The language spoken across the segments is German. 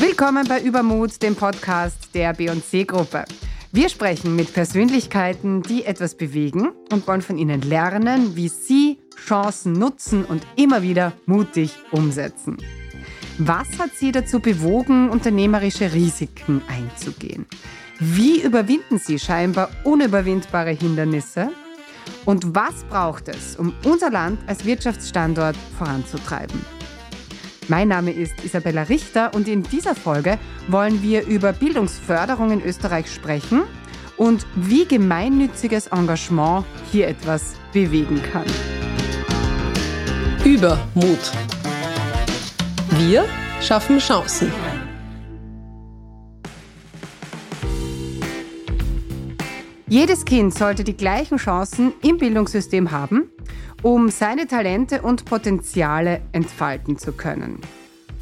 Willkommen bei Übermut, dem Podcast der B&C-Gruppe. Wir sprechen mit Persönlichkeiten, die etwas bewegen und wollen von ihnen lernen, wie sie Chancen nutzen und immer wieder mutig umsetzen. Was hat sie dazu bewogen, unternehmerische Risiken einzugehen? Wie überwinden sie scheinbar unüberwindbare Hindernisse? Und was braucht es, um unser Land als Wirtschaftsstandort voranzutreiben? Mein Name ist Isabella Richter und in dieser Folge wollen wir über Bildungsförderung in Österreich sprechen und wie gemeinnütziges Engagement hier etwas bewegen kann. Übermut. Wir schaffen Chancen. Jedes Kind sollte die gleichen Chancen im Bildungssystem haben um seine Talente und Potenziale entfalten zu können.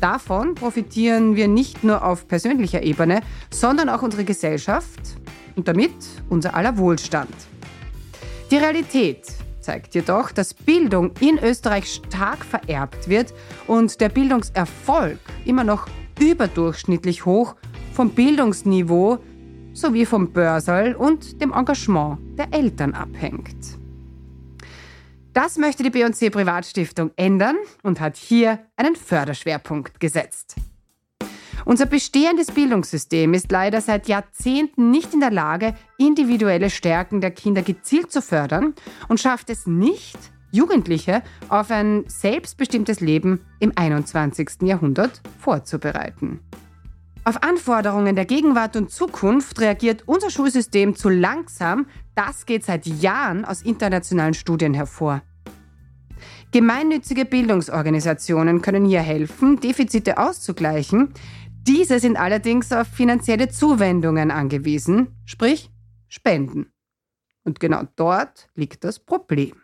Davon profitieren wir nicht nur auf persönlicher Ebene, sondern auch unsere Gesellschaft und damit unser aller Wohlstand. Die Realität zeigt jedoch, dass Bildung in Österreich stark vererbt wird und der Bildungserfolg immer noch überdurchschnittlich hoch vom Bildungsniveau sowie vom Börsal und dem Engagement der Eltern abhängt. Das möchte die B&C Privatstiftung ändern und hat hier einen Förderschwerpunkt gesetzt. Unser bestehendes Bildungssystem ist leider seit Jahrzehnten nicht in der Lage, individuelle Stärken der Kinder gezielt zu fördern und schafft es nicht, Jugendliche auf ein selbstbestimmtes Leben im 21. Jahrhundert vorzubereiten. Auf Anforderungen der Gegenwart und Zukunft reagiert unser Schulsystem zu langsam, das geht seit Jahren aus internationalen Studien hervor. Gemeinnützige Bildungsorganisationen können hier helfen, Defizite auszugleichen. Diese sind allerdings auf finanzielle Zuwendungen angewiesen, sprich Spenden. Und genau dort liegt das Problem.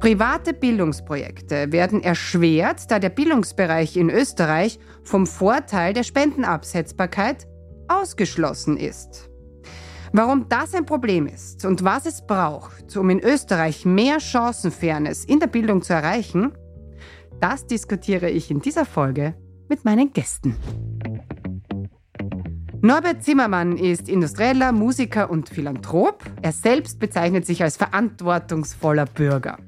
Private Bildungsprojekte werden erschwert, da der Bildungsbereich in Österreich vom Vorteil der Spendenabsetzbarkeit ausgeschlossen ist. Warum das ein Problem ist und was es braucht, um in Österreich mehr Chancenfairness in der Bildung zu erreichen, das diskutiere ich in dieser Folge mit meinen Gästen. Norbert Zimmermann ist Industrieller, Musiker und Philanthrop. Er selbst bezeichnet sich als verantwortungsvoller Bürger.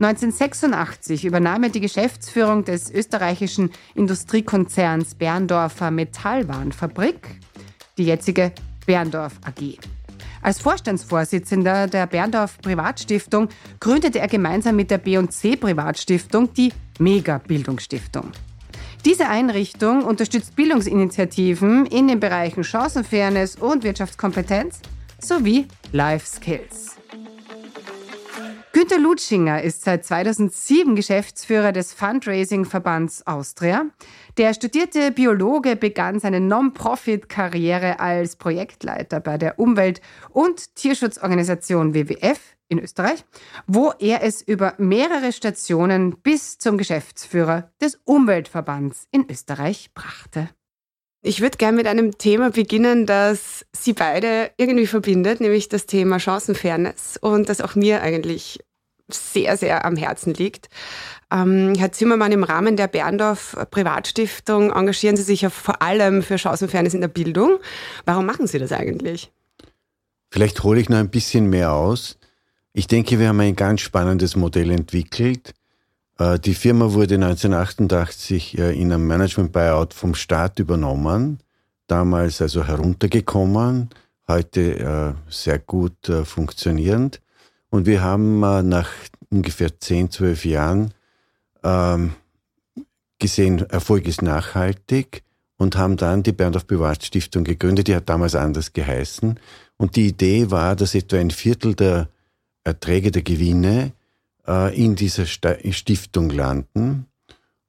1986 übernahm er die Geschäftsführung des österreichischen Industriekonzerns Berndorfer Metallwarenfabrik. Die jetzige Berndorf AG. Als Vorstandsvorsitzender der Berndorf Privatstiftung gründete er gemeinsam mit der B&C Privatstiftung die Mega Bildungsstiftung. Diese Einrichtung unterstützt Bildungsinitiativen in den Bereichen Chancenfairness und Wirtschaftskompetenz sowie Life Skills. Günter Lutschinger ist seit 2007 Geschäftsführer des Fundraising-Verbands Austria. Der studierte Biologe begann seine Non-Profit-Karriere als Projektleiter bei der Umwelt- und Tierschutzorganisation WWF in Österreich, wo er es über mehrere Stationen bis zum Geschäftsführer des Umweltverbands in Österreich brachte. Ich würde gerne mit einem Thema beginnen, das Sie beide irgendwie verbindet, nämlich das Thema Chancenfairness und das auch mir eigentlich sehr, sehr am Herzen liegt. Ähm, Herr Zimmermann, im Rahmen der Berndorf Privatstiftung engagieren Sie sich ja vor allem für Chancenfairness in der Bildung. Warum machen Sie das eigentlich? Vielleicht hole ich noch ein bisschen mehr aus. Ich denke, wir haben ein ganz spannendes Modell entwickelt, äh, die Firma wurde 1988 äh, in einem Management-Buyout vom Staat übernommen, damals also heruntergekommen, heute äh, sehr gut funktionierend. Und wir haben nach ungefähr 10, 12 Jahren ähm, gesehen, Erfolg ist nachhaltig und haben dann die Berndorf Privatstiftung gegründet. Die hat damals anders geheißen. Und die Idee war, dass etwa ein Viertel der Erträge der Gewinne äh, in dieser Stiftung landen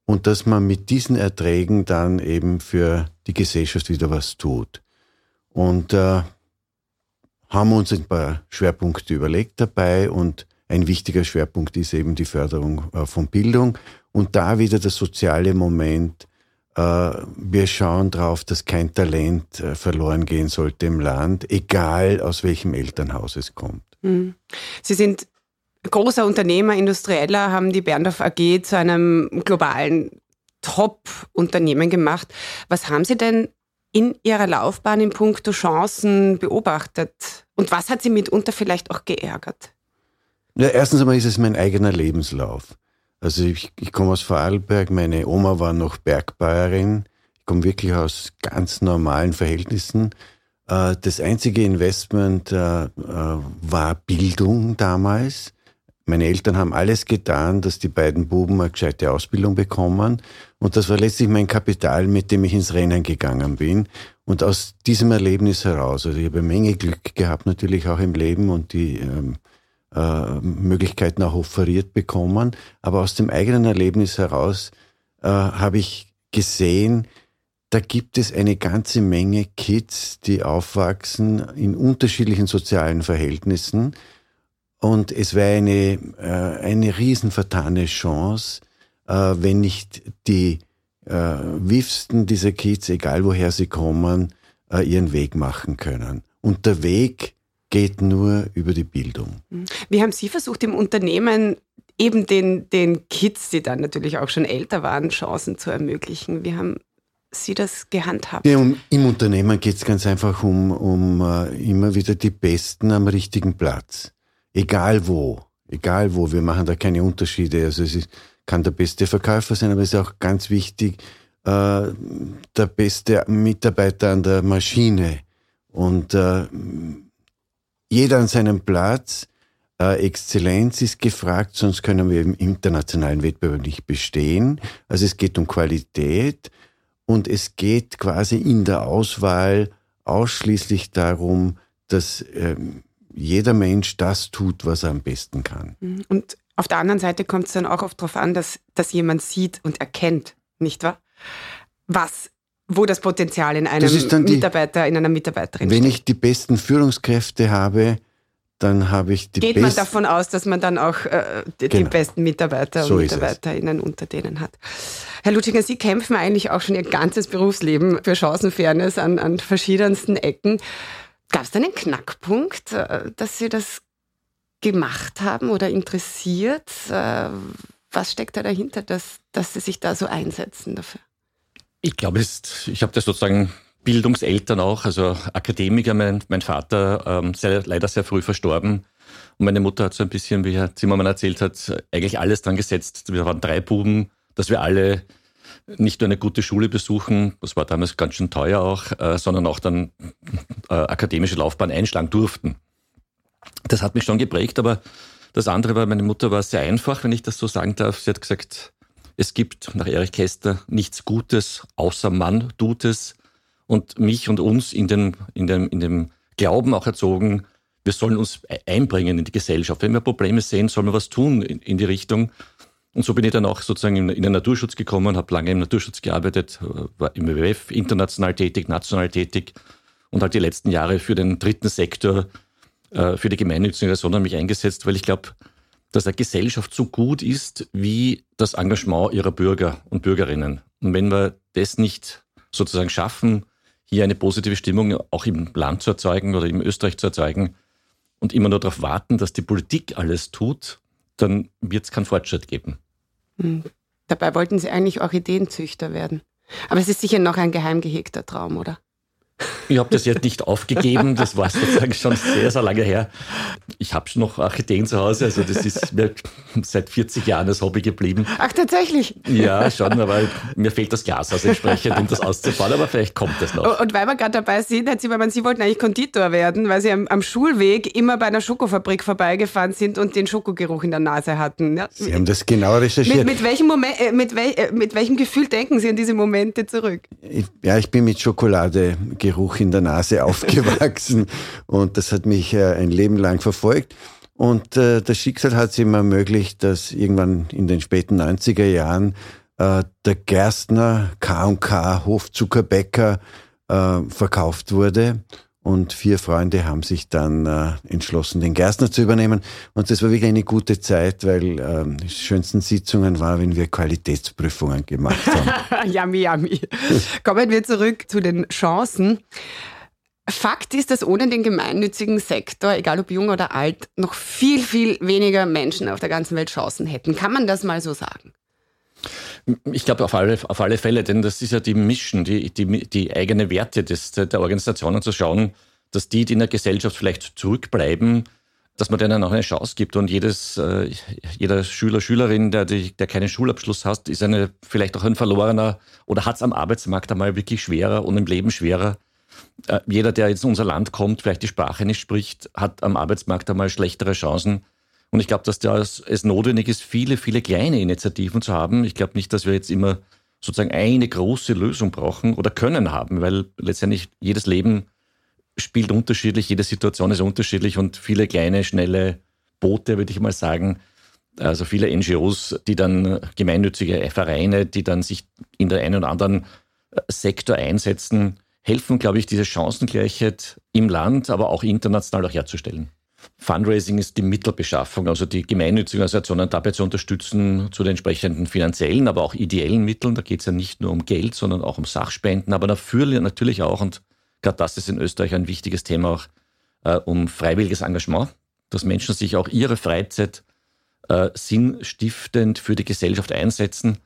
und dass man mit diesen Erträgen dann eben für die Gesellschaft wieder was tut. Und äh, haben uns ein paar Schwerpunkte überlegt dabei und ein wichtiger Schwerpunkt ist eben die Förderung äh, von Bildung und da wieder das soziale Moment. Äh, wir schauen darauf, dass kein Talent äh, verloren gehen sollte im Land, egal aus welchem Elternhaus es kommt. Mhm. Sie sind großer Unternehmer, Industrieller haben die Berndorf AG zu einem globalen Top-Unternehmen gemacht. Was haben Sie denn in Ihrer Laufbahn in puncto Chancen beobachtet? Und was hat Sie mitunter vielleicht auch geärgert? Ja, erstens einmal ist es mein eigener Lebenslauf. Also ich, ich komme aus Vorarlberg, meine Oma war noch Bergbäuerin. Ich komme wirklich aus ganz normalen Verhältnissen. Äh, das einzige Investment äh, äh, war Bildung damals. Meine Eltern haben alles getan, dass die beiden Buben eine gescheite Ausbildung bekommen. Und das war letztlich mein Kapital, mit dem ich ins Rennen gegangen bin. Und aus diesem Erlebnis heraus, also ich habe eine Menge Glück gehabt natürlich auch im Leben und die ähm, äh, Möglichkeiten auch offeriert bekommen. Aber aus dem eigenen Erlebnis heraus äh, habe ich gesehen, da gibt es eine ganze Menge Kids, die aufwachsen in unterschiedlichen sozialen Verhältnissen. Und es wäre eine, äh, eine riesen vertane Chance, äh, wenn nicht die äh, wiffsten dieser Kids, egal woher sie kommen, äh, ihren Weg machen können. Und der Weg geht nur über die Bildung. Wie haben Sie versucht, im Unternehmen eben den, den Kids, die dann natürlich auch schon älter waren, Chancen zu ermöglichen? Wie haben Sie das gehandhabt? Ja, um, Im Unternehmen geht es ganz einfach um, um uh, immer wieder die Besten am richtigen Platz. Egal wo. Egal wo. Wir machen da keine Unterschiede. Also es ist, kann der beste Verkäufer sein, aber es ist auch ganz wichtig, uh, der beste Mitarbeiter an der Maschine. Und uh, jeder an seinem Platz. Exzellenz ist gefragt, sonst können wir im internationalen Wettbewerb nicht bestehen. Also es geht um Qualität und es geht quasi in der Auswahl ausschließlich darum, dass ähm, jeder Mensch das tut, was er am besten kann. Mhm. Und auf der anderen Seite kommt es dann auch oft darauf an, dass, dass jemand sieht und erkennt, nicht wahr? Was wo das Potenzial in einem die, Mitarbeiter, in einer Mitarbeiterin Wenn steckt. ich die besten Führungskräfte habe, dann habe ich die Geht man davon aus, dass man dann auch äh, die, genau. die, besten Mitarbeiter so und Mitarbeiterinnen unter denen hat. Herr Lutschinger, Sie kämpfen eigentlich auch schon Ihr ganzes Berufsleben für Chancenfairness an, an verschiedensten Ecken. Gab es da einen Knackpunkt, äh, dass Sie das gemacht haben oder interessiert? Äh, was steckt da dahinter, dass, dass Sie sich da so einsetzen dafür? Ich glaube, ich habe das sozusagen Bildungseltern auch, also Akademiker. Mein, mein Vater ähm, sehr, leider sehr früh verstorben. Und meine Mutter hat so ein bisschen, wie Herr Zimmermann erzählt hat, eigentlich alles dran gesetzt. Wir waren drei Buben, dass wir alle nicht nur eine gute Schule besuchen, das war damals ganz schön teuer auch, äh, sondern auch dann äh, akademische Laufbahn einschlagen durften. Das hat mich schon geprägt, aber das andere war, meine Mutter war sehr einfach, wenn ich das so sagen darf. Sie hat gesagt, es gibt nach Erich Käster nichts Gutes, außer man tut es. Und mich und uns in dem, in dem, in dem Glauben auch erzogen, wir sollen uns einbringen in die Gesellschaft. Wenn wir Probleme sehen, sollen wir was tun in, in die Richtung. Und so bin ich dann auch sozusagen in, in den Naturschutz gekommen, habe lange im Naturschutz gearbeitet, war im WWF international tätig, national tätig und halt die letzten Jahre für den dritten Sektor, äh, für die gemeinnützige Sonne mich eingesetzt, weil ich glaube, dass eine Gesellschaft so gut ist wie das Engagement ihrer Bürger und Bürgerinnen. Und wenn wir das nicht sozusagen schaffen, hier eine positive Stimmung auch im Land zu erzeugen oder im Österreich zu erzeugen und immer nur darauf warten, dass die Politik alles tut, dann wird es keinen Fortschritt geben. Hm. Dabei wollten Sie eigentlich Orchideenzüchter werden. Aber es ist sicher noch ein geheim gehegter Traum, oder? Ich habe das jetzt nicht aufgegeben, das war sozusagen schon sehr, sehr lange her. Ich habe noch Orchideen zu Hause, also das ist mir seit 40 Jahren das Hobby geblieben. Ach, tatsächlich? Ja, schon, aber mir fehlt das Glas also entsprechend, um das auszubauen, aber vielleicht kommt das noch. Und weil wir gerade dabei sind, Herr Zimmermann, Sie wollten eigentlich Konditor werden, weil Sie am, am, Schulweg immer bei einer Schokofabrik vorbeigefahren sind und den Schokogeruch in der Nase hatten. Ja? Sie haben das genau recherchiert. Mit, mit welchem Moment, äh, mit, wel, äh, mit welchem Gefühl denken Sie an diese Momente zurück? Ich, ja, ich bin mit Schokoladegeruch in der Nase aufgewachsen und das hat mich äh, ein Leben lang verfolgt. Und äh, das Schicksal hat es ihm ermöglicht, dass irgendwann in den späten 90er Jahren äh, der Gerstner K&K Hofzuckerbäcker verkauft wurde. Und vier Freunde haben sich dann äh, entschlossen, den Gerstner zu übernehmen. Und das war wirklich eine gute Zeit, weil äh, die schönsten Sitzungen waren, wenn wir Qualitätsprüfungen gemacht haben. yummy, yummy. Kommen wir zurück zu den Chancen. Fakt ist, dass ohne den gemeinnützigen Sektor, egal ob jung oder alt, noch viel, viel weniger Menschen auf der ganzen Welt Chancen hätten. Kann man das mal so sagen? Ich glaube auf alle, auf alle Fälle, denn das ist ja die Mission, die, die, die eigene Werte des, der Organisationen zu schauen, dass die, die in der Gesellschaft vielleicht zurückbleiben, dass man denen auch eine Chance gibt. Und jedes, äh, jeder Schüler, Schülerin, der, der keinen Schulabschluss hat, ist eine, vielleicht auch ein verlorener oder hat es am Arbeitsmarkt einmal wirklich schwerer und im Leben schwerer. Äh, jeder, der jetzt in unser Land kommt, vielleicht die Sprache nicht spricht, hat am Arbeitsmarkt einmal schlechtere Chancen. Und ich glaube, dass da es notwendig ist, viele, viele kleine Initiativen zu haben. Ich glaube nicht, dass wir jetzt immer sozusagen eine große Lösung brauchen oder können haben, weil letztendlich jedes Leben spielt unterschiedlich, jede Situation ist unterschiedlich und viele kleine, schnelle Boote, würde ich mal sagen, also viele NGOs, die dann gemeinnützige Vereine, die dann sich in der einen oder anderen äh, Sektor einsetzen, helfen, glaube ich, diese Chancengleichheit im Land, aber auch international auch herzustellen. Fundraising ist die Mittelbeschaffung, also die gemeinnützigen Organisationen dabei zu unterstützen, zu den entsprechenden finanziellen, aber auch ideellen Mitteln. Da geht es ja nicht nur um Geld, sondern auch um Sachspenden, aber dafür natürlich auch, und Gerade das ist in Österreich ein wichtiges Thema auch äh, um freiwilliges Engagement, dass Menschen sich auch ihre Freizeit äh, sinnstiftend für die Gesellschaft einsetzen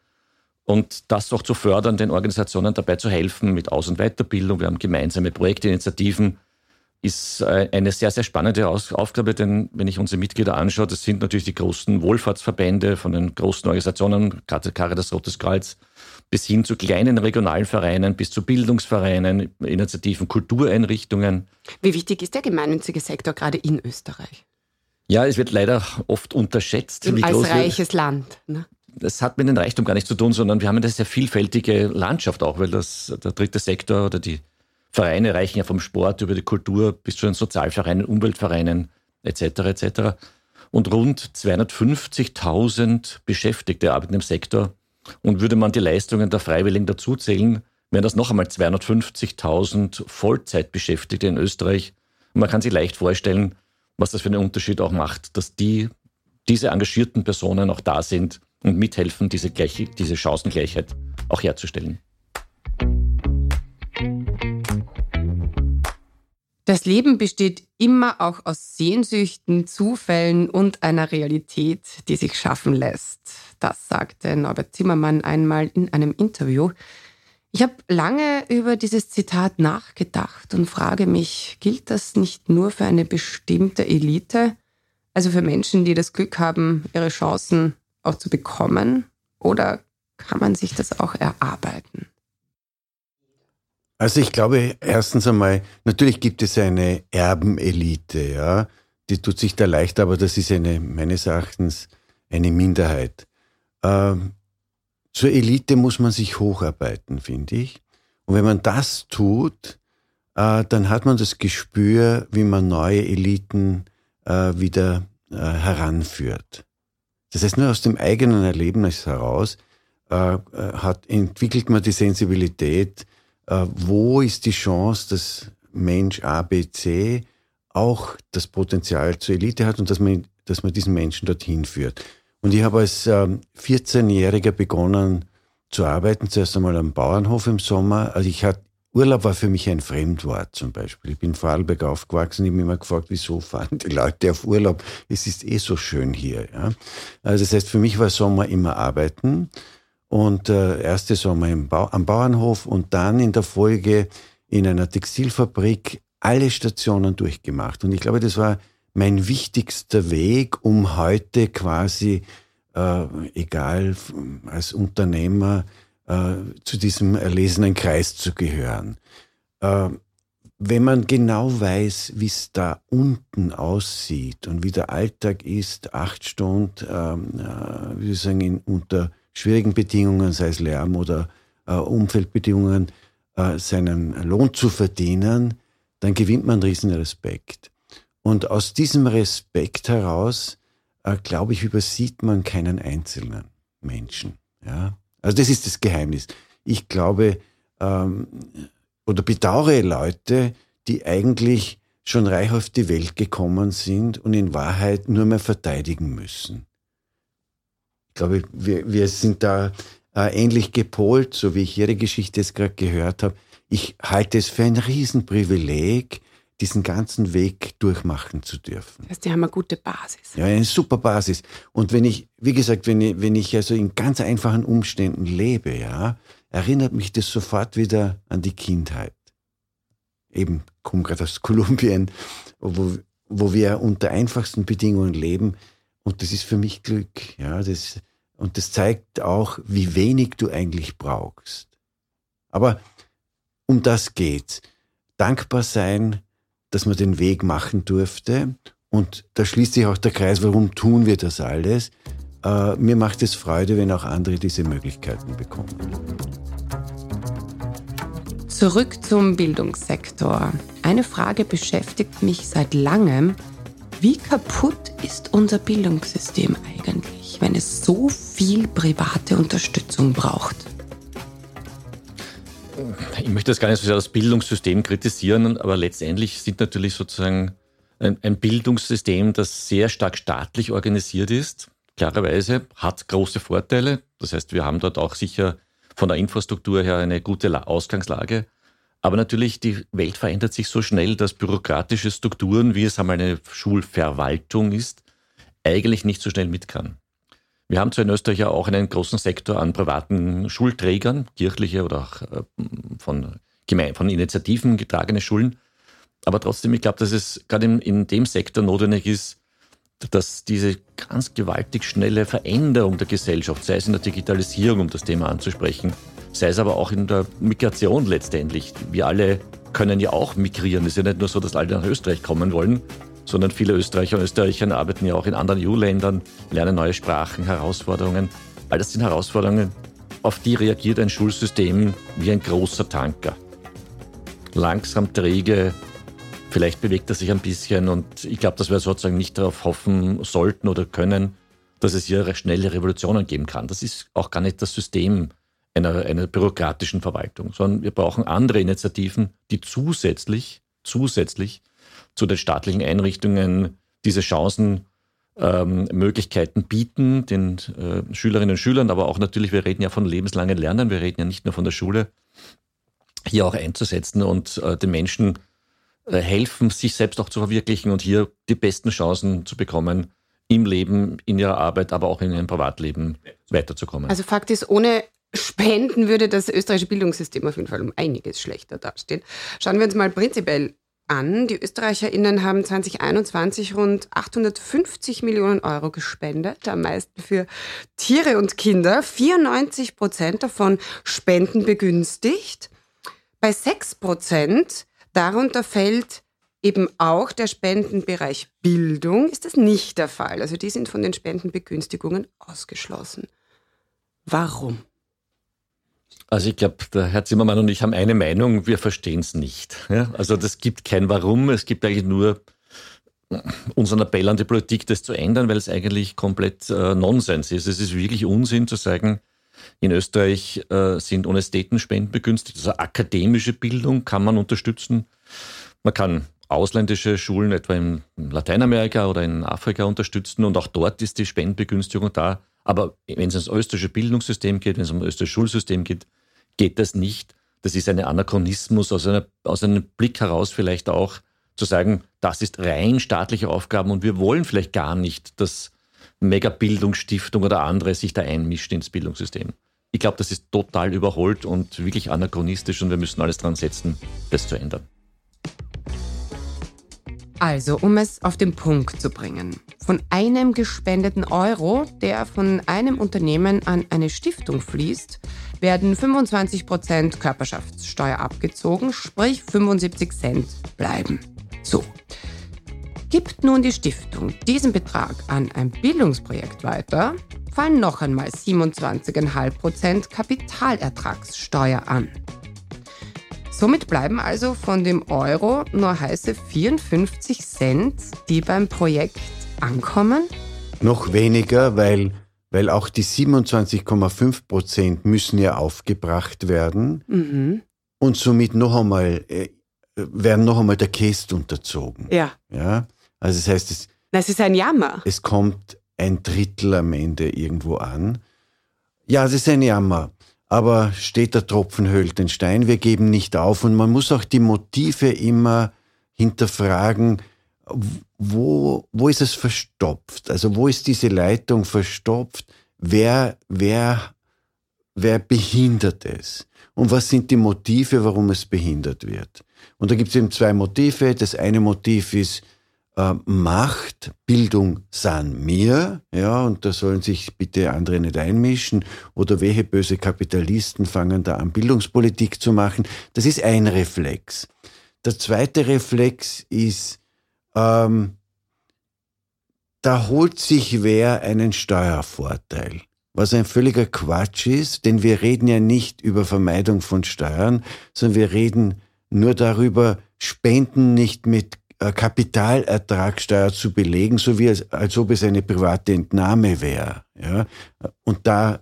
und das auch zu fördern, den Organisationen dabei zu helfen mit Aus- und Weiterbildung. Wir haben gemeinsame Projektinitiativen. Ist äh, eine sehr, sehr spannende Aufgabe, denn wenn ich unsere Mitglieder anschaue, das sind natürlich die großen Wohlfahrtsverbände von den großen Organisationen, Caritas Rotes Kreuz, bis hin zu kleinen regionalen Vereinen, bis zu Bildungsvereinen, Initiativen, Kultureinrichtungen. Wie wichtig ist der gemeinnützige Sektor gerade in Österreich? Ja, es wird leider oft unterschätzt. Wie als reiches wir, Land. Ne? Das hat mit dem Reichtum gar nichts zu tun, sondern wir haben eine sehr vielfältige Landschaft auch, weil das, der dritte Sektor oder die Vereine reichen ja vom Sport über die Kultur bis zu den Sozialvereinen, Umweltvereinen etc. etc. Und rund 250.000 Beschäftigte arbeiten im Sektor und würde man die Leistungen der Freiwilligen dazuzählen, wären das noch einmal 250.000 Vollzeitbeschäftigte in Österreich. Und man kann sich leicht vorstellen, was das für einen Unterschied auch macht, dass die, diese engagierten Personen auch da sind und mithelfen, diese, Gleich diese Chancengleichheit auch herzustellen. Das Leben besteht immer auch aus Sehnsüchten, Zufällen und einer Realität, die sich schaffen lässt. Das sagte Norbert Zimmermann einmal in einem Interview. Ich habe lange über dieses Zitat nachgedacht und frage mich, gilt das nicht nur für eine bestimmte Elite, also für Menschen, die das Glück haben, ihre Chancen auch zu bekommen, oder kann man sich das auch erarbeiten? Also ich glaube, erstens einmal, natürlich gibt es eine Erbenelite, ja, die tut sich da leicht, aber das ist eine, meines Erachtens, eine Minderheit. Ähm, zur Elite muss man sich hocharbeiten, finde ich. Und wenn man das tut, äh, dann hat man das Gespür, wie man neue Eliten äh, wieder äh, heranführt. Das heißt, nur aus dem eigenen Erlebnis heraus äh, äh, hat, entwickelt man die Sensibilität, äh, wo ist die Chance, dass Mensch A, B, C auch das Potenzial zur Elite hat und dass man, dass man diesen Menschen dorthin führt. Und ich habe als 14-Jähriger ähm, begonnen zu arbeiten, zuerst einmal am Bauernhof im Sommer. Also ich hatte Urlaub war für mich ein Fremdwort zum Beispiel. Ich bin in Vorarlberg aufgewachsen, ich habe mich immer gefragt, wieso fahren die Leute auf Urlaub? Es ist eh so schön hier. Ja? Also das heißt, für mich war Sommer immer arbeiten und äh, erste Sommer im Bau, am Bauernhof und dann in der Folge in einer Textilfabrik alle Stationen durchgemacht. Und ich glaube, das war mein wichtigster Weg, um heute quasi, äh, egal als Unternehmer, äh, zu diesem erlesenen Kreis zu gehören. Äh, wenn man genau weiß, wie es da unten aussieht und wie der Alltag ist, acht Stunden, ähm, äh, wie sagen, in, unter schwierigen Bedingungen, sei es Lärm oder äh, Umfeldbedingungen, äh, seinen Lohn zu verdienen, dann gewinnt man riesen Respekt. Und aus diesem Respekt heraus, äh, glaube ich, übersieht man keinen einzelnen Menschen. Ja? Also das ist das Geheimnis. Ich glaube ähm, oder bedauere Leute, die eigentlich schon reich auf die Welt gekommen sind und in Wahrheit nur mehr verteidigen müssen. Ich glaube, wir, wir sind da äh, ähnlich gepolt, so wie ich Ihre Geschichte jetzt gerade gehört habe. Ich halte es für ein Riesenprivileg, diesen ganzen Weg durchmachen zu dürfen. Das heißt, die haben eine gute Basis. Ja, eine super Basis. Und wenn ich, wie gesagt, wenn ich, wenn ich also in ganz einfachen Umständen lebe, ja, erinnert mich das sofort wieder an die Kindheit. Eben, komme gerade aus Kolumbien, wo, wo wir unter einfachsten Bedingungen leben. Und das ist für mich Glück. Ja, das, und das zeigt auch, wie wenig du eigentlich brauchst. Aber um das geht's. Dankbar sein, dass man den Weg machen durfte. Und da schließt sich auch der Kreis, warum tun wir das alles? Äh, mir macht es Freude, wenn auch andere diese Möglichkeiten bekommen. Zurück zum Bildungssektor. Eine Frage beschäftigt mich seit langem. Wie kaputt ist unser Bildungssystem eigentlich, wenn es so viel private Unterstützung braucht? Ich möchte das gar nicht so sehr das Bildungssystem kritisieren, aber letztendlich sind natürlich sozusagen ein, ein Bildungssystem, das sehr stark staatlich organisiert ist, klarerweise, hat große Vorteile. Das heißt, wir haben dort auch sicher von der Infrastruktur her eine gute Ausgangslage. Aber natürlich, die Welt verändert sich so schnell, dass bürokratische Strukturen, wie es einmal eine Schulverwaltung ist, eigentlich nicht so schnell mit kann. Wir haben zwar in Österreich ja auch einen großen Sektor an privaten Schulträgern, kirchliche oder auch äh, von, von Initiativen getragene Schulen. Aber trotzdem, ich glaube, dass es gerade in, in dem Sektor notwendig ist, dass diese ganz gewaltig schnelle Veränderung der Gesellschaft, sei es in der Digitalisierung, um das Thema anzusprechen, sei es aber auch in der Migration letztendlich. Wir alle können ja auch migrieren. Es ist ja nicht nur so, dass alle nach Österreich kommen wollen, sondern viele Österreicher und Österreicher arbeiten ja auch in anderen EU-Ländern, lernen neue Sprachen, Herausforderungen. All das sind Herausforderungen, auf die reagiert ein Schulsystem wie ein großer Tanker. Langsam, träge, Vielleicht bewegt er sich ein bisschen und ich glaube, dass wir sozusagen nicht darauf hoffen sollten oder können, dass es hier schnelle Revolutionen geben kann. Das ist auch gar nicht das System einer, einer bürokratischen Verwaltung, sondern wir brauchen andere Initiativen, die zusätzlich, zusätzlich zu den staatlichen Einrichtungen diese Chancen, ähm, Möglichkeiten bieten, den äh, Schülerinnen und Schülern, aber auch natürlich, wir reden ja von lebenslangen Lernen, wir reden ja nicht nur von der Schule, hier auch einzusetzen und äh, den Menschen äh, helfen, sich selbst auch zu verwirklichen und hier die besten Chancen zu bekommen, im Leben, in ihrer Arbeit, aber auch in ihrem Privatleben weiterzukommen. Also Fakt ist, ohne Spenden würde das österreichische Bildungssystem auf jeden Fall um einiges schlechter dastehen. Schauen wir uns mal prinzipiell an. Die ÖsterreicherInnen haben 2021 rund 850 Millionen Euro gespendet, am meisten für Tiere und Kinder. 94 Prozent davon Spenden begünstigt. Bei 6 Prozent Darunter fällt eben auch der Spendenbereich Bildung, ist das nicht der Fall. Also die sind von den Spendenbegünstigungen ausgeschlossen. Warum? Also ich glaube, der Herr Zimmermann und ich haben eine Meinung, wir verstehen es nicht. Ja? Also das gibt kein Warum, es gibt eigentlich nur unseren Appell an die Politik, das zu ändern, weil es eigentlich komplett äh, Nonsens ist. Es ist wirklich Unsinn zu sagen, in Österreich äh, sind Honestetenspenden begünstigt, also akademische Bildung kann man unterstützen. Man kann ausländische Schulen etwa in Lateinamerika oder in Afrika unterstützen und auch dort ist die Spendenbegünstigung da. Aber wenn es ums österreichische Bildungssystem geht, wenn es um das österreichische Schulsystem geht, geht das nicht. Das ist ein Anachronismus aus, einer, aus einem Blick heraus vielleicht auch zu sagen, das ist rein staatliche Aufgaben und wir wollen vielleicht gar nicht, dass Megabildungsstiftung oder andere sich da einmischt ins Bildungssystem. Ich glaube, das ist total überholt und wirklich anachronistisch und wir müssen alles dran setzen, das zu ändern. Also, um es auf den Punkt zu bringen. Von einem gespendeten Euro, der von einem Unternehmen an eine Stiftung fließt, werden 25% Körperschaftssteuer abgezogen, sprich 75 Cent bleiben. So, Gibt nun die Stiftung diesen Betrag an ein Bildungsprojekt weiter, fallen noch einmal 27,5% Kapitalertragssteuer an. Somit bleiben also von dem Euro nur heiße 54 Cent, die beim Projekt ankommen? Noch weniger, weil, weil auch die 27,5% müssen ja aufgebracht werden. Mhm. Und somit noch einmal, äh, werden noch einmal der Käst unterzogen. Ja. ja? Also das heißt, es, das ist ein Jammer. Es kommt ein Drittel am Ende irgendwo an. Ja, es ist ein Jammer. Aber steht der Tropfen höhlt den Stein. Wir geben nicht auf und man muss auch die Motive immer hinterfragen, wo, wo ist es verstopft? Also wo ist diese Leitung verstopft? Wer, wer, wer behindert es? Und was sind die Motive, warum es behindert wird? Und da gibt es eben zwei Motive. Das eine Motiv ist äh, Macht, Bildung san mir, ja, und da sollen sich bitte andere nicht einmischen. Oder welche böse Kapitalisten fangen da an, Bildungspolitik zu machen. Das ist ein Reflex. Der zweite Reflex ist, ähm, da holt sich wer einen Steuervorteil. Was ein völliger Quatsch ist, denn wir reden ja nicht über Vermeidung von Steuern, sondern wir reden nur darüber, Spenden nicht mit Kapitalertragssteuer zu belegen, so wie als, als ob es eine private Entnahme wäre. Ja? Und da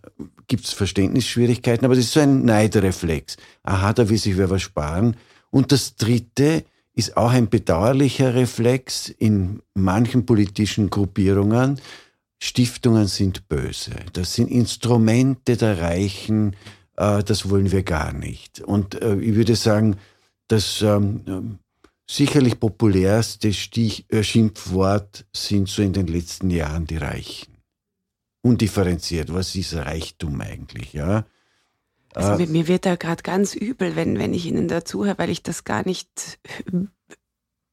gibt es Verständnisschwierigkeiten, aber das ist so ein Neidreflex. Aha, da will sich wer was sparen. Und das Dritte ist auch ein bedauerlicher Reflex in manchen politischen Gruppierungen. Stiftungen sind böse. Das sind Instrumente der Reichen. Äh, das wollen wir gar nicht. Und äh, ich würde sagen, das ähm, sicherlich populärste Stich, äh, Schimpfwort sind so in den letzten Jahren die Reichen. Undifferenziert. Was ist Reichtum eigentlich? Ja? Also äh, mir wird da gerade ganz übel, wenn, wenn ich Ihnen dazuhöre, weil ich das gar nicht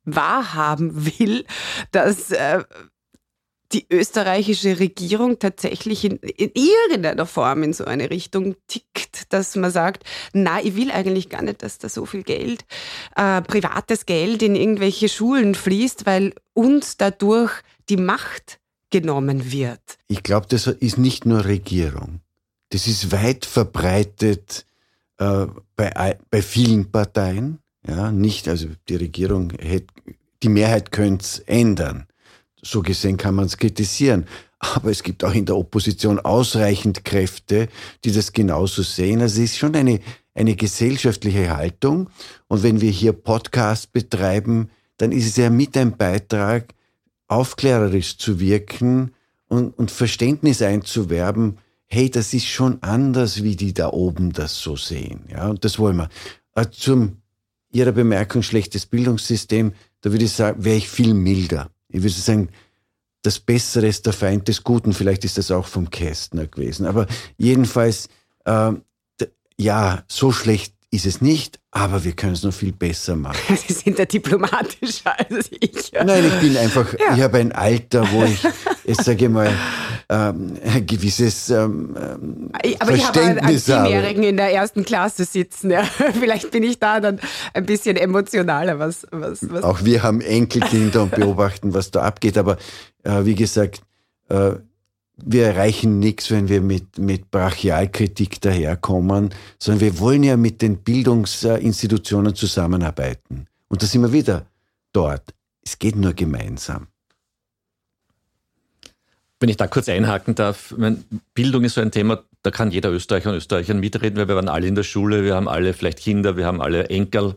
wahrhaben will, dass äh, die österreichische Regierung tatsächlich in, in, irgendeiner Form in so eine Richtung tickt, dass man sagt, na, ich will eigentlich gar nicht, dass da so viel Geld, äh, privates Geld in irgendwelche Schulen fließt, weil uns dadurch die Macht genommen wird. Ich glaube, das ist nicht nur Regierung. Das ist weit verbreitet äh, bei, bei vielen Parteien. Ja, nicht, also die Regierung hätte, die Mehrheit könnte es ändern. So gesehen kann man es kritisieren. Aber es gibt auch in der Opposition ausreichend Kräfte, die das genauso sehen. Also es ist schon eine, eine gesellschaftliche Haltung. Und wenn wir hier Podcast betreiben, dann ist es ja mit ein Beitrag, aufklärerisch zu wirken und, und Verständnis einzuwerben, hey, das ist schon anders, wie die da oben das so sehen. Ja, und das wollen wir. Äh, zum Ihrer Bemerkung schlechtes Bildungssystem, da würde ich sagen, wäre ich viel milder. Ich würde sagen, das Bessere ist der Feind des Guten. Vielleicht ist das auch vom Kästner gewesen. Aber jedenfalls, äh, ja, so schlecht ist es nicht, aber wir können es noch viel besser machen. Sie sind ja diplomatischer als ich. Nein, ich bin einfach, ja. ich habe ein Alter, wo ich, jetzt sage ich mal, ähm, ein gewisses ähm, Aber ich habe einen Zehnjährigen in der ersten Klasse sitzen. Ja. Vielleicht bin ich da dann ein bisschen emotionaler. Was, was, was. Auch wir haben Enkelkinder und beobachten, was da abgeht. Aber äh, wie gesagt, äh, wir erreichen nichts, wenn wir mit, mit Brachialkritik daherkommen, sondern wir wollen ja mit den Bildungsinstitutionen zusammenarbeiten. Und da sind wir wieder dort. Es geht nur gemeinsam. Wenn ich da kurz einhaken darf, Bildung ist so ein Thema, da kann jeder Österreicher und Österreicherin mitreden, weil wir waren alle in der Schule, wir haben alle vielleicht Kinder, wir haben alle Enkel.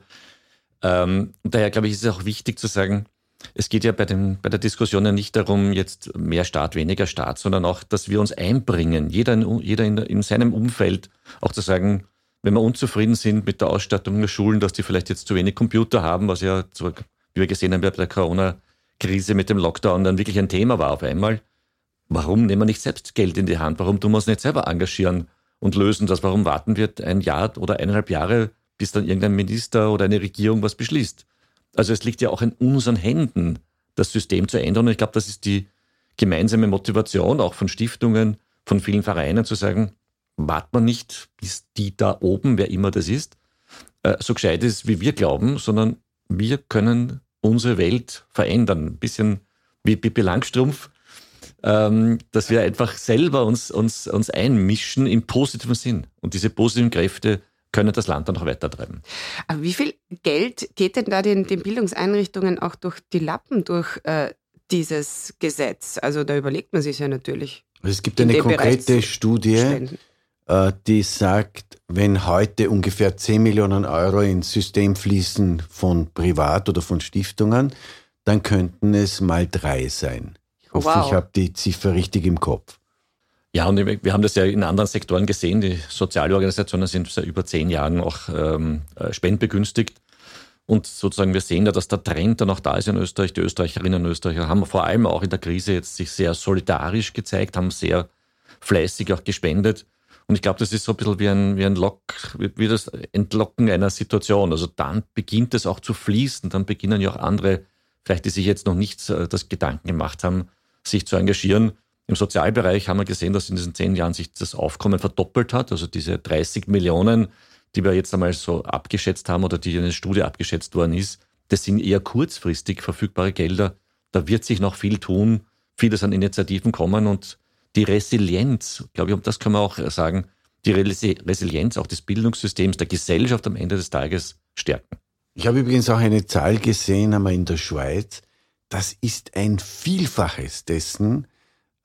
Ähm, daher glaube ich, ist es auch wichtig zu sagen, es geht ja bei, dem, bei der Diskussion ja nicht darum, jetzt mehr Staat, weniger Staat, sondern auch, dass wir uns einbringen, jeder, in, jeder in, in seinem Umfeld, auch zu sagen, wenn wir unzufrieden sind mit der Ausstattung der Schulen, dass die vielleicht jetzt zu wenig Computer haben, was ja, wie wir gesehen haben, bei der Corona-Krise mit dem Lockdown dann wirklich ein Thema war auf einmal. Warum nehmen wir nicht selbst Geld in die Hand? Warum tun wir uns nicht selber engagieren und lösen das? Warum warten wir ein Jahr oder eineinhalb Jahre, bis dann irgendein Minister oder eine Regierung was beschließt? Also es liegt ja auch in unseren Händen, das System zu ändern. Und ich glaube, das ist die gemeinsame Motivation auch von Stiftungen, von vielen Vereinen zu sagen, wartet man nicht, bis die da oben, wer immer das ist, äh, so gescheit ist, wie wir glauben, sondern wir können unsere Welt verändern. Ein bisschen wie Pippi Langstrumpf, ähm, dass wir einfach selber uns, uns, uns einmischen im positiven Sinn. Und diese positiven Kräfte können das Land dann noch weitertreiben. Aber wie viel Geld geht denn da den, den Bildungseinrichtungen auch durch die Lappen durch äh, dieses Gesetz? Also da überlegt man sich ja natürlich. Es gibt eine konkrete Studie, äh, die sagt, wenn heute ungefähr 10 Millionen Euro ins System fließen von Privat- oder von Stiftungen, dann könnten es mal drei sein. Ich hoffe, wow. ich habe die Ziffer richtig im Kopf. Ja, und wir haben das ja in anderen Sektoren gesehen. Die Sozialorganisationen sind seit über zehn Jahren auch ähm, äh, spendbegünstigt. Und sozusagen wir sehen ja, dass der Trend dann auch da ist in Österreich. Die Österreicherinnen und Österreicher haben vor allem auch in der Krise jetzt sich sehr solidarisch gezeigt, haben sehr fleißig auch gespendet. Und ich glaube, das ist so ein bisschen wie ein, wie ein Lock, wie das Entlocken einer Situation. Also dann beginnt es auch zu fließen, dann beginnen ja auch andere, vielleicht die sich jetzt noch nicht äh, das Gedanken gemacht haben, sich zu engagieren. Im Sozialbereich haben wir gesehen, dass in diesen zehn Jahren sich das Aufkommen verdoppelt hat. Also diese 30 Millionen, die wir jetzt einmal so abgeschätzt haben oder die in der Studie abgeschätzt worden ist, das sind eher kurzfristig verfügbare Gelder. Da wird sich noch viel tun, vieles an Initiativen kommen und die Resilienz, glaube ich, und das können wir auch sagen, die Resilienz auch des Bildungssystems, der Gesellschaft am Ende des Tages stärken. Ich habe übrigens auch eine Zahl gesehen, einmal in der Schweiz. Das ist ein Vielfaches dessen,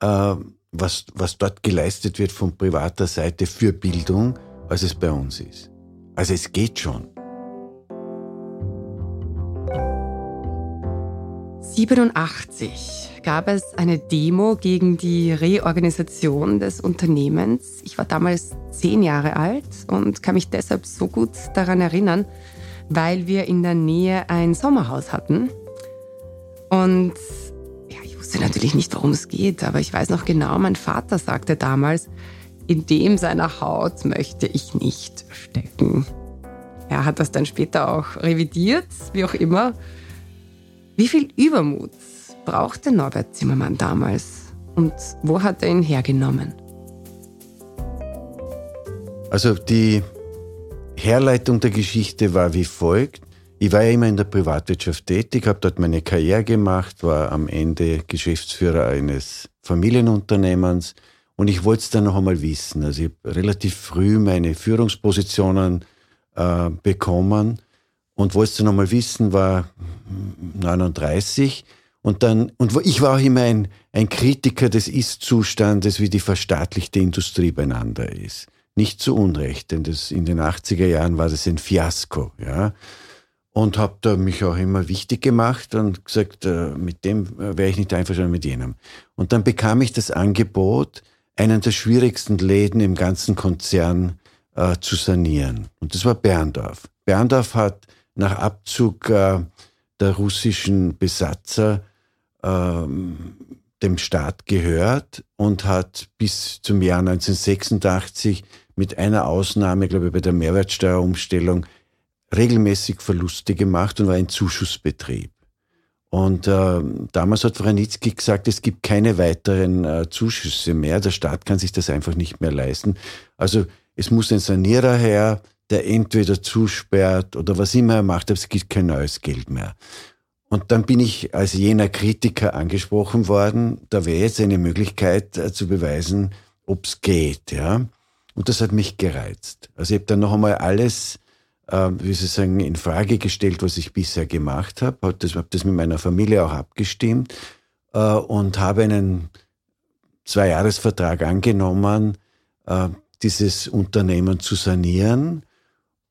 was, was dort geleistet wird von privater Seite für Bildung, als es bei uns ist. Also es geht schon. 87 gab es eine Demo gegen die Reorganisation des Unternehmens. Ich war damals zehn Jahre alt und kann mich deshalb so gut daran erinnern, weil wir in der Nähe ein Sommerhaus hatten. Und wusste natürlich nicht, worum es geht, aber ich weiß noch genau, mein Vater sagte damals, in dem seiner Haut möchte ich nicht stecken. Er hat das dann später auch revidiert, wie auch immer. Wie viel Übermut brauchte Norbert Zimmermann damals und wo hat er ihn hergenommen? Also die Herleitung der Geschichte war wie folgt. Ich war ja immer in der Privatwirtschaft tätig, habe dort meine Karriere gemacht, war am Ende Geschäftsführer eines Familienunternehmens und ich wollte es dann noch einmal wissen. Also ich habe relativ früh meine Führungspositionen äh, bekommen und wollte es dann noch einmal wissen, war 39 und dann, und ich war auch immer ein, ein Kritiker des Ist-Zustandes, wie die verstaatlichte Industrie beieinander ist. Nicht zu Unrecht, denn das, in den 80er Jahren war das ein Fiasko, ja. Und habe da mich auch immer wichtig gemacht und gesagt, äh, mit dem äh, wäre ich nicht einverstanden mit jenem. Und dann bekam ich das Angebot, einen der schwierigsten Läden im ganzen Konzern äh, zu sanieren. Und das war Berndorf. Berndorf hat nach Abzug äh, der russischen Besatzer äh, dem Staat gehört und hat bis zum Jahr 1986 mit einer Ausnahme, glaube ich, bei der Mehrwertsteuerumstellung regelmäßig Verluste gemacht und war ein Zuschussbetrieb. Und äh, damals hat Franitzky gesagt, es gibt keine weiteren äh, Zuschüsse mehr. Der Staat kann sich das einfach nicht mehr leisten. Also es muss ein Sanierer her, der entweder zusperrt oder was immer er macht, aber es gibt kein neues Geld mehr. Und dann bin ich als jener Kritiker angesprochen worden, da wäre jetzt eine Möglichkeit äh, zu beweisen, ob es geht. Ja? Und das hat mich gereizt. Also ich habe dann noch einmal alles äh, wie Sie sagen, in Frage gestellt, was ich bisher gemacht habe. Habe das, hab das mit meiner Familie auch abgestimmt äh, und habe einen Zweijahresvertrag angenommen, äh, dieses Unternehmen zu sanieren.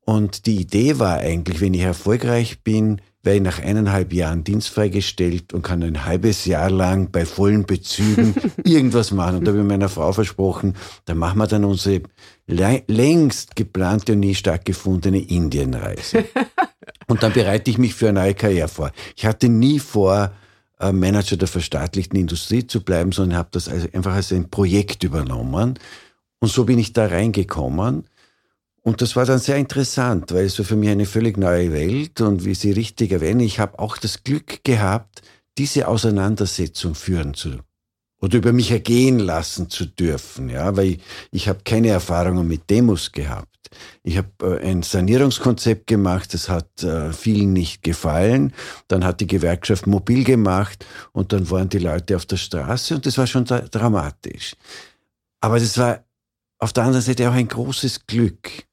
Und die Idee war eigentlich, wenn ich erfolgreich bin, werde ich nach eineinhalb Jahren dienstfrei gestellt und kann ein halbes Jahr lang bei vollen Bezügen irgendwas machen. Und da habe ich meiner Frau versprochen, da machen wir dann unsere längst geplante und nie stattgefundene Indienreise. und dann bereite ich mich für eine neue Karriere vor. Ich hatte nie vor, äh, Manager der verstaatlichten Industrie zu bleiben, sondern habe das einfach als ein Projekt übernommen. Und so bin ich da reingekommen. Und das war dann sehr interessant, weil es war für mich eine völlig neue Welt. Und wie Sie richtig erwähnen, ich habe auch das Glück gehabt, diese Auseinandersetzung führen zu oder über mich ergehen lassen zu dürfen, ja, weil ich, ich habe keine Erfahrungen mit Demos gehabt. Ich habe äh, ein Sanierungskonzept gemacht, das hat äh, vielen nicht gefallen. Dann hat die Gewerkschaft mobil gemacht und dann waren die Leute auf der Straße und das war schon dramatisch. Aber das war auf der anderen Seite auch ein großes Glück,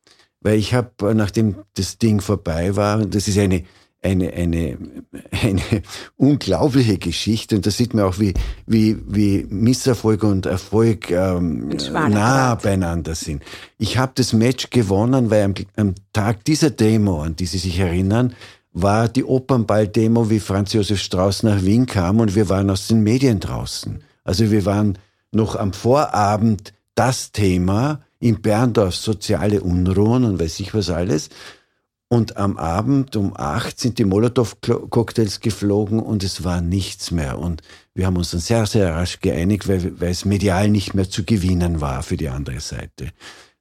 weil ich habe, äh, nachdem das Ding vorbei war, und das ist eine, eine, eine, eine unglaubliche Geschichte und da sieht man auch, wie, wie, wie Misserfolg und Erfolg ähm, nah beieinander sind. Ich habe das Match gewonnen, weil am, am Tag dieser Demo, an die Sie sich erinnern, war die Opernball-Demo, wie Franz Josef Strauß nach Wien kam und wir waren aus den Medien draußen. Also wir waren noch am Vorabend das Thema in Berndorf soziale Unruhen und weiß ich was alles. Und am Abend um acht sind die Molotow-Cocktails geflogen und es war nichts mehr. Und wir haben uns dann sehr, sehr rasch geeinigt, weil, weil es medial nicht mehr zu gewinnen war für die andere Seite.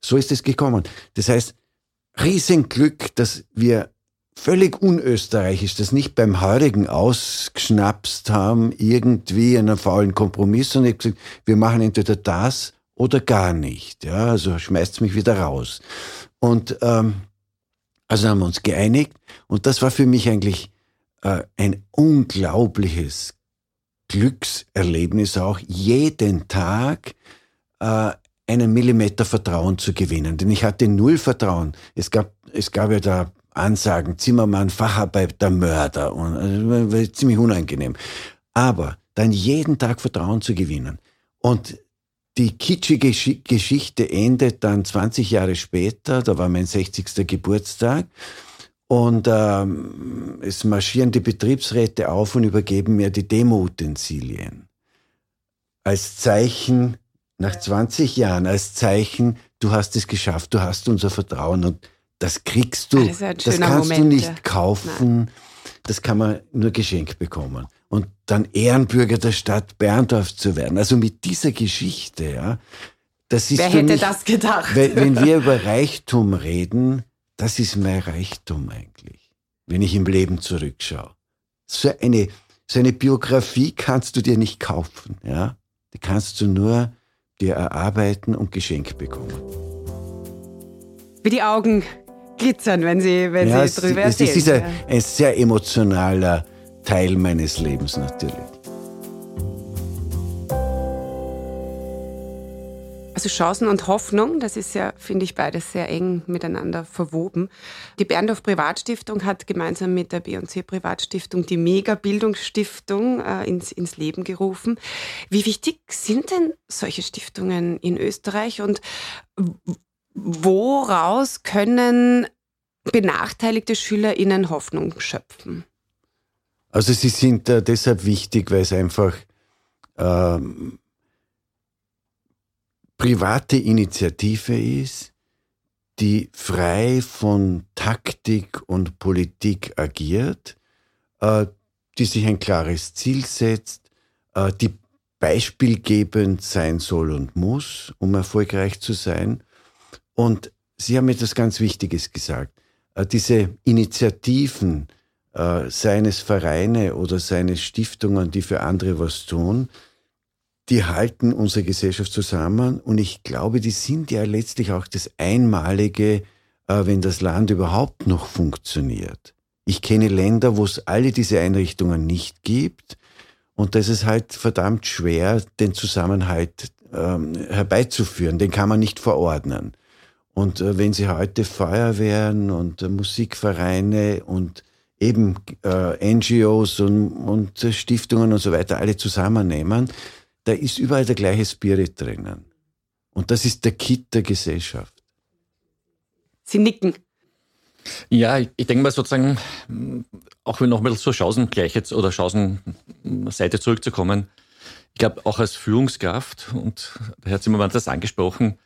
So ist es gekommen. Das heißt, Riesenglück, dass wir völlig unösterreichisch das nicht beim Heurigen ausgeschnapst haben, irgendwie einen faulen Kompromiss, sondern gesagt, wir machen entweder das oder gar nicht. Ja, also schmeißt mich wieder raus. Und ähm, also haben wir uns geeinigt und das war für mich eigentlich äh, ein unglaubliches Glückserlebnis auch, jeden Tag äh, einen Millimeter Vertrauen zu gewinnen. Denn ich hatte null Vertrauen. Es gab, es gab ja da Ansagen, Zimmermann, Facharbeiter, Mörder. Und, also, ziemlich unangenehm. Aber dann jeden Tag Vertrauen zu gewinnen. Und die kitschige Geschichte endet dann 20 Jahre später, da war mein 60. Geburtstag. Und ähm, es marschieren die Betriebsräte auf und übergeben mir die Demo-Utensilien. Als Zeichen, nach 20 Jahren, als Zeichen, du hast es geschafft, du hast unser Vertrauen. Und das kriegst du, das, das kannst Moment, du nicht kaufen, Nein. Das kann man nur geschenkt bekommen. Und dann Ehrenbürger der Stadt Berndorf zu werden. Also mit dieser Geschichte, ja. Das ist Wer hätte mich, das gedacht? Wenn, wir über Reichtum reden, das ist mein Reichtum eigentlich, wenn ich im Leben zurückschaue. So eine, so eine Biografie kannst du dir nicht kaufen, ja. Die kannst du nur dir erarbeiten und geschenkt bekommen. Wie die Augen glitzern, wenn Sie, wenn ja, Sie drüber es, erzählen. Es ist ein, ein sehr emotionaler Teil meines Lebens natürlich. Also Chancen und Hoffnung, das ist ja, finde ich, beides sehr eng miteinander verwoben. Die Berndorf Privatstiftung hat gemeinsam mit der B&C Privatstiftung die Mega-Bildungsstiftung äh, ins, ins Leben gerufen. Wie wichtig sind denn solche Stiftungen in Österreich und woraus können benachteiligte SchülerInnen Hoffnung schöpfen? Also sie sind äh, deshalb wichtig, weil es einfach ähm, private Initiative ist, die frei von Taktik und Politik agiert, äh, die sich ein klares Ziel setzt, äh, die beispielgebend sein soll und muss, um erfolgreich zu sein und Sie haben etwas ganz Wichtiges gesagt. Äh, diese Initiativen, äh, seines Vereine oder seines Stiftungen, die für andere was tun, die halten unsere Gesellschaft zusammen und ich glaube, die sind ja letztlich auch das Einmalige, äh, wenn das Land überhaupt noch funktioniert. Ich kenne Länder, wo es alle diese Einrichtungen nicht gibt und da ist es halt verdammt schwer, den Zusammenhalt ähm, herbeizuführen. Den kann man nicht verordnen. Und äh, wenn Sie heute Feuerwehren und äh, Musikvereine und eben äh, NGOs und, und Stiftungen und so weiter alle zusammennehmen, da ist überall der gleiche Spirit drinnen. Und das ist der Kit der Gesellschaft. Sie nicken. Ja, ich, ich denke mal sozusagen, auch wenn noch mal zur Chancengleichheit oder Chancenseite zurückzukommen, ich glaube auch als Führungskraft, und Herr Zimmermann hat das angesprochen,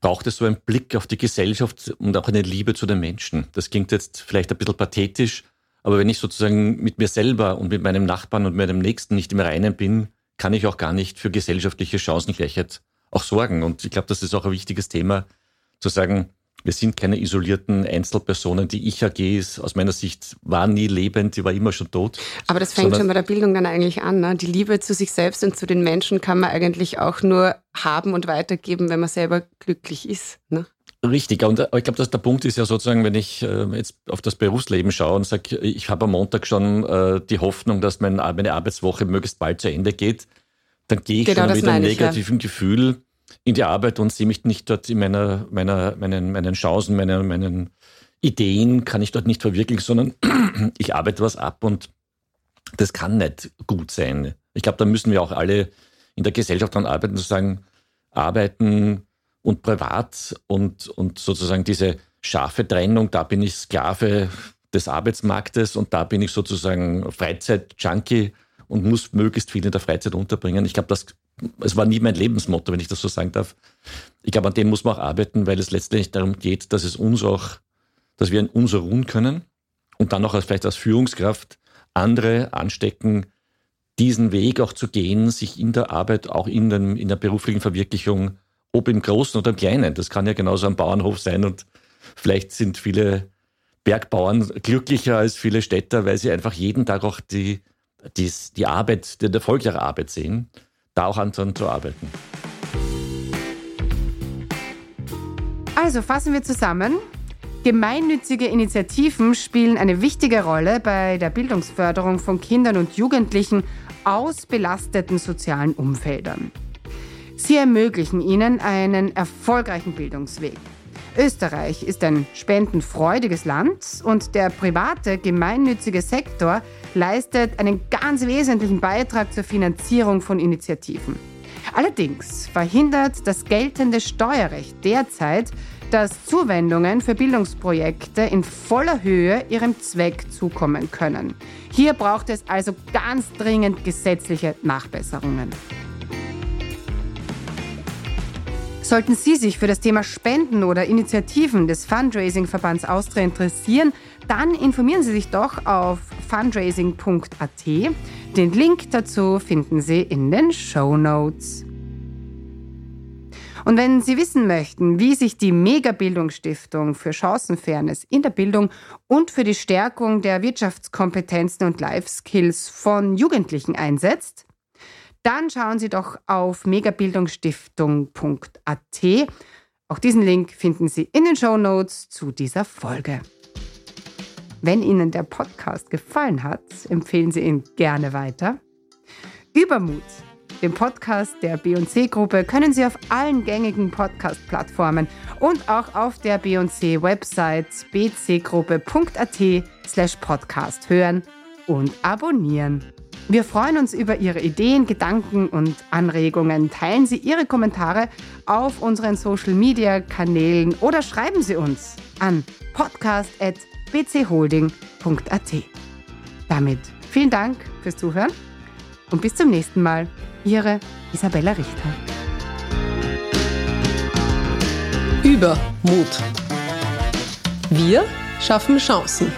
braucht es so einen Blick auf die Gesellschaft und auch eine Liebe zu den Menschen. Das klingt jetzt vielleicht ein bisschen pathetisch, aber wenn ich sozusagen mit mir selber und mit meinem Nachbarn und meinem Nächsten nicht im Reinen bin, kann ich auch gar nicht für gesellschaftliche Chancengleichheit auch sorgen. Und ich glaube, das ist auch ein wichtiges Thema, zu sagen, wir sind keine isolierten Einzelpersonen. Die Ich-AG ist aus meiner Sicht war nie lebend, die war immer schon tot. Aber das fängt schon bei der Bildung dann eigentlich an. Ne? Die Liebe zu sich selbst und zu den Menschen kann man eigentlich auch nur haben und weitergeben, wenn man selber glücklich ist. Ne? Richtig, und ich glaube, dass der Punkt ist ja sozusagen, wenn ich äh, jetzt auf das Berufsleben schaue und sage, ich habe am Montag schon äh, die Hoffnung, dass mein, meine Arbeitswoche möglichst bald zu Ende geht, dann gehe ich genau, schon mit einem negativen ich, ja. Gefühl in die Arbeit und sehe mich nicht dort in meiner, meiner, meinen, meinen Chancen, meinen, meinen Ideen kann ich dort nicht verwirklichen, sondern ich arbeite was ab und das kann nicht gut sein. Ich glaube, da müssen wir auch alle in der Gesellschaft dran arbeiten, zu sagen, arbeiten und privat und, und sozusagen diese scharfe Trennung, da bin ich Sklave des Arbeitsmarktes und da bin ich sozusagen Freizeit-Junkie und muss möglichst viel in der Freizeit unterbringen. Ich glaube, das es war nie mein Lebensmotto, wenn ich das so sagen darf. Ich glaube, an dem muss man auch arbeiten, weil es letztendlich darum geht, dass es uns auch dass wir in uns ruhen können und dann auch als, vielleicht als Führungskraft andere anstecken, diesen Weg auch zu gehen, sich in der Arbeit, auch in, den, in der beruflichen Verwirklichung, ob im Großen oder im Kleinen, das kann ja genauso am Bauernhof sein und vielleicht sind viele Bergbauern glücklicher als viele Städter, weil sie einfach jeden Tag auch die, die, die Arbeit, den Erfolg ihrer Arbeit sehen, da auch an zu arbeiten. Also fassen wir zusammen. Gemeinnützige Initiativen spielen eine wichtige Rolle bei der Bildungsförderung von Kindern und Jugendlichen aus belasteten sozialen Umfeldern. Sie ermöglichen ihnen einen erfolgreichen Bildungsweg. Österreich ist ein spendenfreudiges Land und der private gemeinnützige Sektor leistet einen ganz wesentlichen Beitrag zur Finanzierung von Initiativen. Allerdings verhindert das geltende Steuerrecht derzeit, dass Zuwendungen für Bildungsprojekte in voller Höhe ihrem Zweck zukommen können. Hier braucht es also ganz dringend gesetzliche Nachbesserungen. Sollten Sie sich für das Thema Spenden oder Initiativen des Fundraising-Verbands Austria interessieren, dann informieren Sie sich doch auf fundraising.at. Den Link dazu finden Sie in den Show Notes. Und wenn Sie wissen möchten, wie sich die Megabildungsstiftung für Chancenfairness in der Bildung und für die Stärkung der Wirtschaftskompetenzen und Life Skills von Jugendlichen einsetzt, dann schauen Sie doch auf megabildungsstiftung.at. Auch diesen Link finden Sie in den Show Notes zu dieser Folge. Wenn Ihnen der Podcast gefallen hat, empfehlen Sie ihn gerne weiter. Übermut, den Podcast der B&C-Gruppe, können Sie auf allen gängigen Podcast-Plattformen und auch auf der B&C-Website bcgruppe.at slash podcast hören und abonnieren. Wir freuen uns über Ihre Ideen, Gedanken und Anregungen. Teilen Sie Ihre Kommentare auf unseren Social-Media-Kanälen oder schreiben Sie uns an podcast.bcholding.at. Damit vielen Dank fürs Zuhören und bis zum nächsten Mal. Ihre Isabella Richter. Übermut. Wir schaffen Chancen.